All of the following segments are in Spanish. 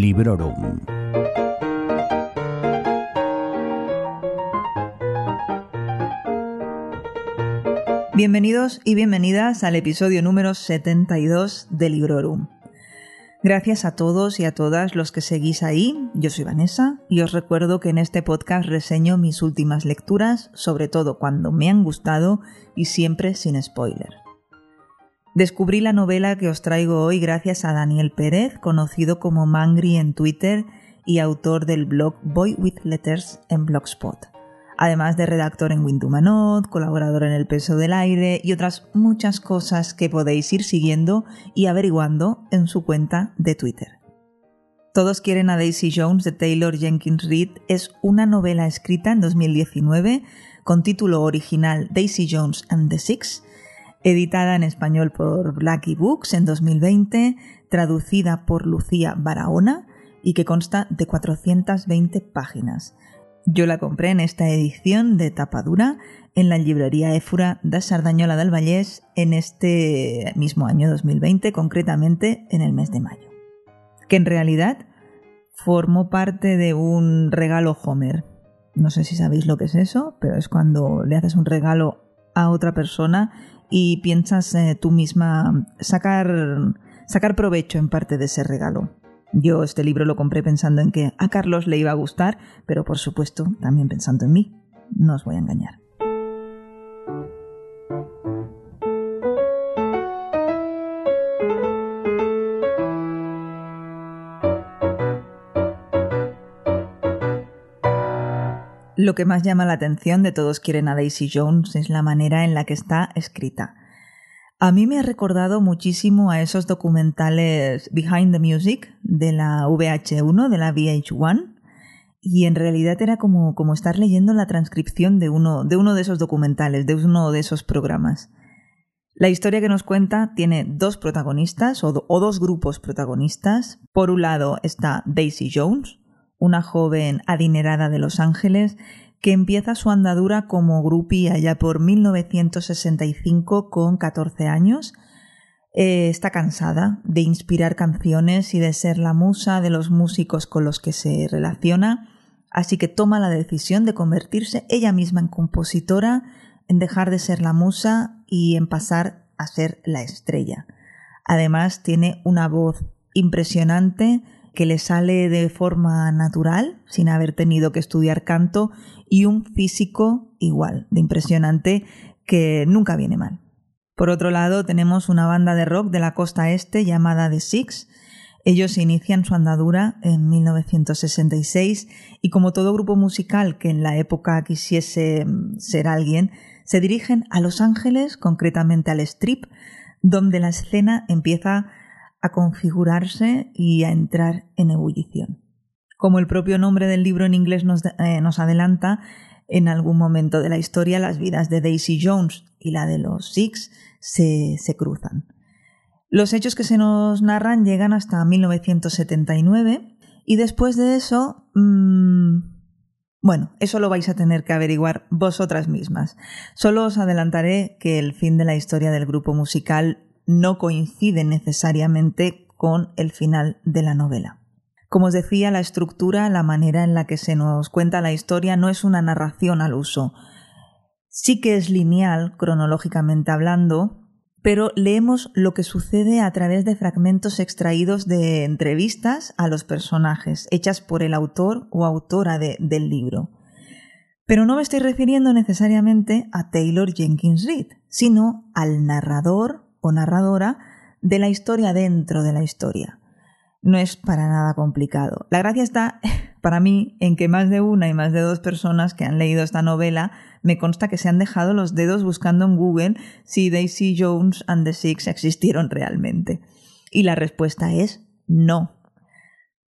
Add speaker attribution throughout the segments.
Speaker 1: Librorum.
Speaker 2: Bienvenidos y bienvenidas al episodio número 72 de Librorum. Gracias a todos y a todas los que seguís ahí. Yo soy Vanessa y os recuerdo que en este podcast reseño mis últimas lecturas, sobre todo cuando me han gustado y siempre sin spoiler. Descubrí la novela que os traigo hoy gracias a Daniel Pérez, conocido como Mangri en Twitter y autor del blog Boy with Letters en Blogspot además de redactor en Windumanot, colaborador en El Peso del Aire y otras muchas cosas que podéis ir siguiendo y averiguando en su cuenta de Twitter. Todos quieren a Daisy Jones de Taylor Jenkins Reid es una novela escrita en 2019 con título original Daisy Jones and the Six, editada en español por Blackie Books en 2020, traducida por Lucía Barahona y que consta de 420 páginas. Yo la compré en esta edición de tapadura en la librería Éfura de Sardañola del Vallés en este mismo año 2020, concretamente en el mes de mayo. Que en realidad formó parte de un regalo Homer. No sé si sabéis lo que es eso, pero es cuando le haces un regalo a otra persona y piensas eh, tú misma sacar, sacar provecho en parte de ese regalo. Yo este libro lo compré pensando en que a Carlos le iba a gustar, pero por supuesto también pensando en mí. No os voy a engañar. Lo que más llama la atención de Todos quieren a Daisy Jones es la manera en la que está escrita. A mí me ha recordado muchísimo a esos documentales Behind the Music de la VH1, de la VH1, y en realidad era como, como estar leyendo la transcripción de uno, de esos documentales, de uno de esos programas. La historia que nos cuenta tiene dos protagonistas o dos grupos protagonistas. Por un lado está Daisy Jones, una joven adinerada de Los Ángeles que empieza su andadura como groupie allá por 1965 con 14 años. Eh, está cansada de inspirar canciones y de ser la musa de los músicos con los que se relaciona, así que toma la decisión de convertirse ella misma en compositora, en dejar de ser la musa y en pasar a ser la estrella. Además tiene una voz impresionante que le sale de forma natural, sin haber tenido que estudiar canto, y un físico igual, de impresionante, que nunca viene mal. Por otro lado, tenemos una banda de rock de la costa este llamada The Six. Ellos inician su andadura en 1966 y como todo grupo musical que en la época quisiese mm, ser alguien, se dirigen a Los Ángeles, concretamente al Strip, donde la escena empieza a configurarse y a entrar en ebullición. Como el propio nombre del libro en inglés nos, eh, nos adelanta, en algún momento de la historia las vidas de Daisy Jones y la de los Six se, se cruzan. Los hechos que se nos narran llegan hasta 1979 y después de eso, mmm, bueno, eso lo vais a tener que averiguar vosotras mismas. Solo os adelantaré que el fin de la historia del grupo musical no coincide necesariamente con el final de la novela. Como os decía, la estructura, la manera en la que se nos cuenta la historia no es una narración al uso. Sí que es lineal, cronológicamente hablando, pero leemos lo que sucede a través de fragmentos extraídos de entrevistas a los personajes, hechas por el autor o autora del libro. Pero no me estoy refiriendo necesariamente a Taylor Jenkins Reid, sino al narrador o narradora de la historia dentro de la historia no es para nada complicado. La gracia está, para mí, en que más de una y más de dos personas que han leído esta novela me consta que se han dejado los dedos buscando en Google si Daisy Jones and the Six existieron realmente. Y la respuesta es no.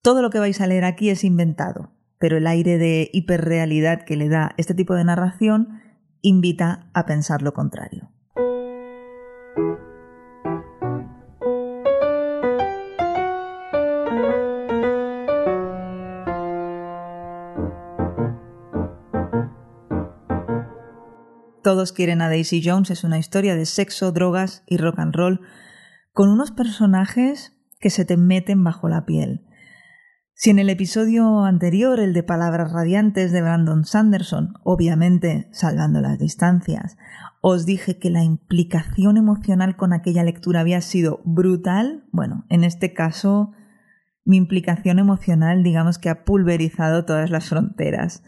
Speaker 2: Todo lo que vais a leer aquí es inventado, pero el aire de hiperrealidad que le da este tipo de narración invita a pensar lo contrario. Todos quieren a Daisy Jones es una historia de sexo, drogas y rock and roll con unos personajes que se te meten bajo la piel. Si en el episodio anterior, el de Palabras Radiantes de Brandon Sanderson, obviamente salvando las distancias, os dije que la implicación emocional con aquella lectura había sido brutal, bueno, en este caso mi implicación emocional digamos que ha pulverizado todas las fronteras.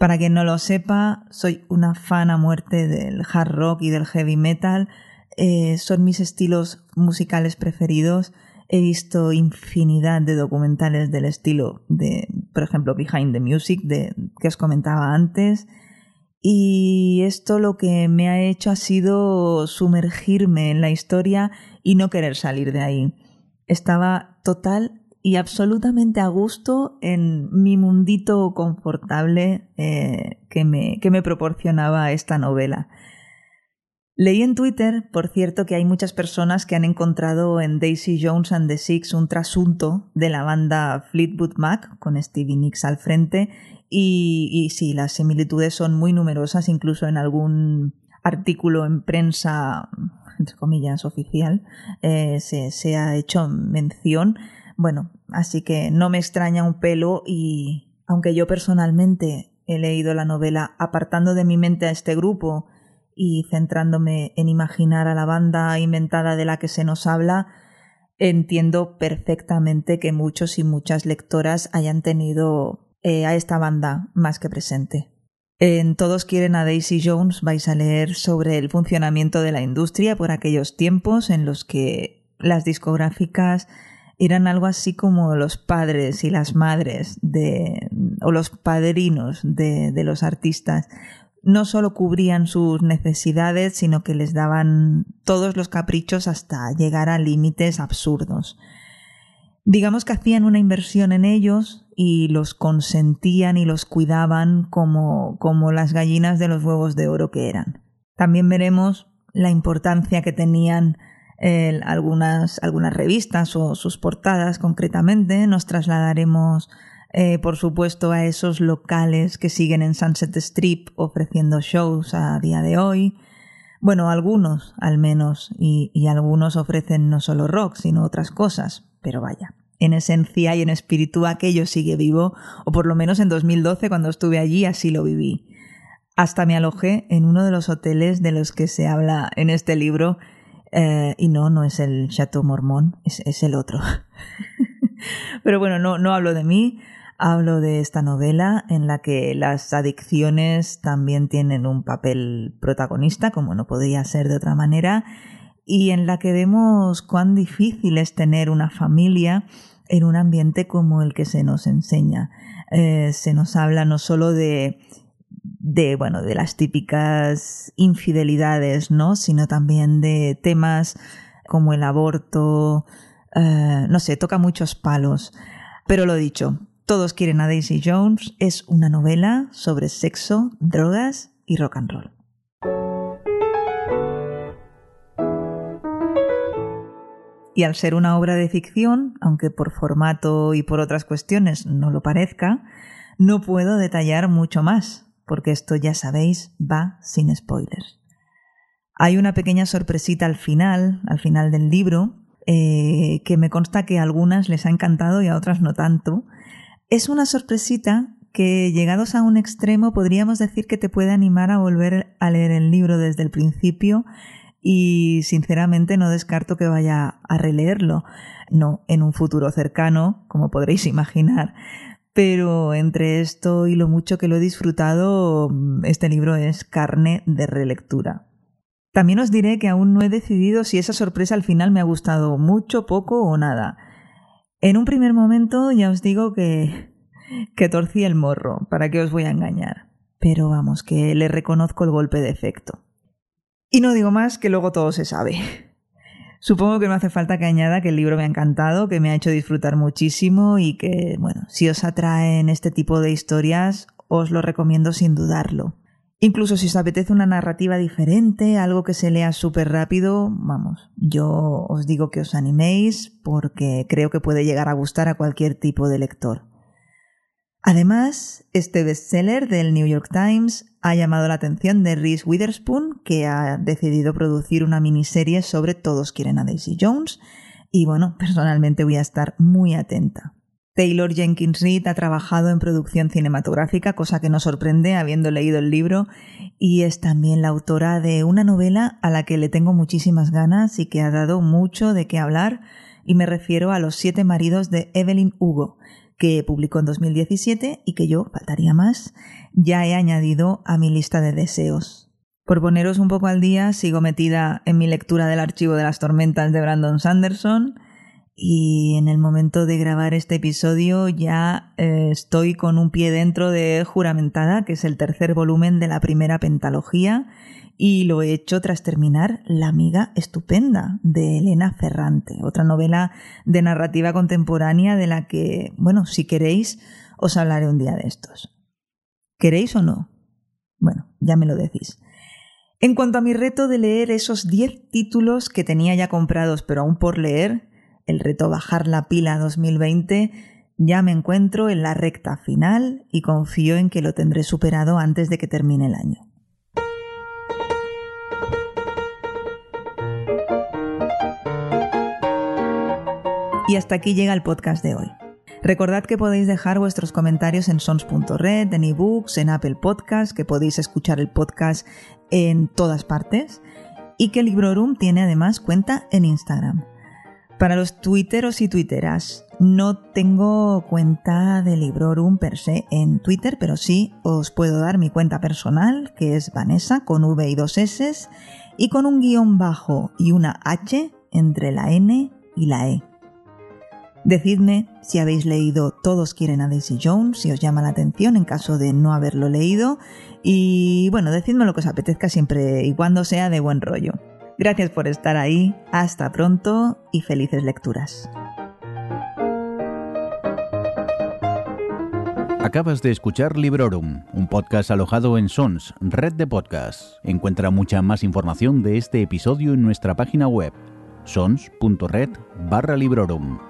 Speaker 2: Para quien no lo sepa, soy una fan a muerte del hard rock y del heavy metal, eh, son mis estilos musicales preferidos He visto infinidad de documentales del estilo de, por ejemplo, Behind the Music, de, que os comentaba antes. Y esto lo que me ha hecho ha sido sumergirme en la historia y no querer salir de ahí. Estaba total y absolutamente a gusto en mi mundito confortable eh, que, me, que me proporcionaba esta novela. Leí en Twitter, por cierto, que hay muchas personas que han encontrado en Daisy Jones and the Six un trasunto de la banda Fleetwood Mac, con Stevie Nicks al frente, y, sí, las similitudes son muy numerosas, incluso en algún artículo en prensa, entre comillas, oficial, eh, se, se ha hecho mención. Bueno, así que no me extraña un pelo y, aunque yo personalmente he leído la novela apartando de mi mente a este grupo, y centrándome en imaginar a la banda inventada de la que se nos habla, entiendo perfectamente que muchos y muchas lectoras hayan tenido eh, a esta banda más que presente. En Todos quieren a Daisy Jones vais a leer sobre el funcionamiento de la industria por aquellos tiempos en los que las discográficas eran algo así como los padres y las madres de o los padrinos de, de los artistas no solo cubrían sus necesidades, sino que les daban todos los caprichos hasta llegar a límites absurdos. Digamos que hacían una inversión en ellos y los consentían y los cuidaban como, como las gallinas de los huevos de oro que eran. También veremos la importancia que tenían algunas, algunas revistas o sus portadas concretamente. Nos trasladaremos eh, por supuesto, a esos locales que siguen en Sunset Strip ofreciendo shows a día de hoy. Bueno, algunos al menos, y, y algunos ofrecen no solo rock, sino otras cosas, pero vaya. En esencia y en espíritu aquello sigue vivo, o por lo menos en 2012 cuando estuve allí así lo viví. Hasta me alojé en uno de los hoteles de los que se habla en este libro, eh, y no, no es el Chateau Mormón, es, es el otro. Pero bueno, no, no hablo de mí, Hablo de esta novela en la que las adicciones también tienen un papel protagonista, como no podría ser de otra manera, y en la que vemos cuán difícil es tener una familia en un ambiente como el que se nos enseña. Eh, se nos habla no solo de, de, bueno, de las típicas infidelidades, ¿no? sino también de temas como el aborto, eh, no sé, toca muchos palos. Pero lo dicho, todos quieren a Daisy Jones es una novela sobre sexo, drogas y rock and roll. Y al ser una obra de ficción, aunque por formato y por otras cuestiones no lo parezca, no puedo detallar mucho más, porque esto ya sabéis va sin spoilers. Hay una pequeña sorpresita al final, al final del libro, eh, que me consta que a algunas les ha encantado y a otras no tanto, es una sorpresita que llegados a un extremo podríamos decir que te puede animar a volver a leer el libro desde el principio y sinceramente no descarto que vaya a releerlo, no en un futuro cercano, como podréis imaginar, pero entre esto y lo mucho que lo he disfrutado, este libro es carne de relectura. También os diré que aún no he decidido si esa sorpresa al final me ha gustado mucho, poco o nada. En un primer momento ya os digo que, que torcí el morro, ¿para qué os voy a engañar? Pero vamos, que le reconozco el golpe de efecto. Y no digo más que luego todo se sabe. Supongo que no hace falta que añada que el libro me ha encantado, que me ha hecho disfrutar muchísimo y que, bueno, si os atraen este tipo de historias, os lo recomiendo sin dudarlo. Incluso si os apetece una narrativa diferente, algo que se lea súper rápido, vamos, yo os digo que os animéis porque creo que puede llegar a gustar a cualquier tipo de lector. Además, este bestseller del New York Times ha llamado la atención de Reese Witherspoon, que ha decidido producir una miniserie sobre Todos quieren a Daisy Jones, y bueno, personalmente voy a estar muy atenta. Taylor Jenkins Reid ha trabajado en producción cinematográfica, cosa que no sorprende habiendo leído el libro, y es también la autora de una novela a la que le tengo muchísimas ganas y que ha dado mucho de qué hablar, y me refiero a Los siete maridos de Evelyn Hugo, que publicó en 2017 y que yo, faltaría más, ya he añadido a mi lista de deseos. Por poneros un poco al día, sigo metida en mi lectura del archivo de las tormentas de Brandon Sanderson, y en el momento de grabar este episodio ya eh, estoy con un pie dentro de Juramentada, que es el tercer volumen de la primera pentalogía, y lo he hecho tras terminar La amiga estupenda de Elena Ferrante, otra novela de narrativa contemporánea de la que, bueno, si queréis, os hablaré un día de estos. ¿Queréis o no? Bueno, ya me lo decís. En cuanto a mi reto de leer esos 10 títulos que tenía ya comprados pero aún por leer, el reto Bajar la pila 2020, ya me encuentro en la recta final y confío en que lo tendré superado antes de que termine el año. Y hasta aquí llega el podcast de hoy. Recordad que podéis dejar vuestros comentarios en sons.red, en ebooks, en Apple Podcasts, que podéis escuchar el podcast en todas partes y que Librorum tiene además cuenta en Instagram. Para los twitteros y twitteras, no tengo cuenta de Librorum per se en Twitter, pero sí os puedo dar mi cuenta personal, que es Vanessa, con V y dos S, y con un guion bajo y una H entre la N y la E. Decidme si habéis leído Todos quieren a Daisy Jones, si os llama la atención en caso de no haberlo leído, y bueno, decidme lo que os apetezca siempre y cuando sea de buen rollo. Gracias por estar ahí, hasta pronto y felices lecturas.
Speaker 1: Acabas de escuchar Librorum, un podcast alojado en Sons, red de podcasts. Encuentra mucha más información de este episodio en nuestra página web, sons.red barra Librorum.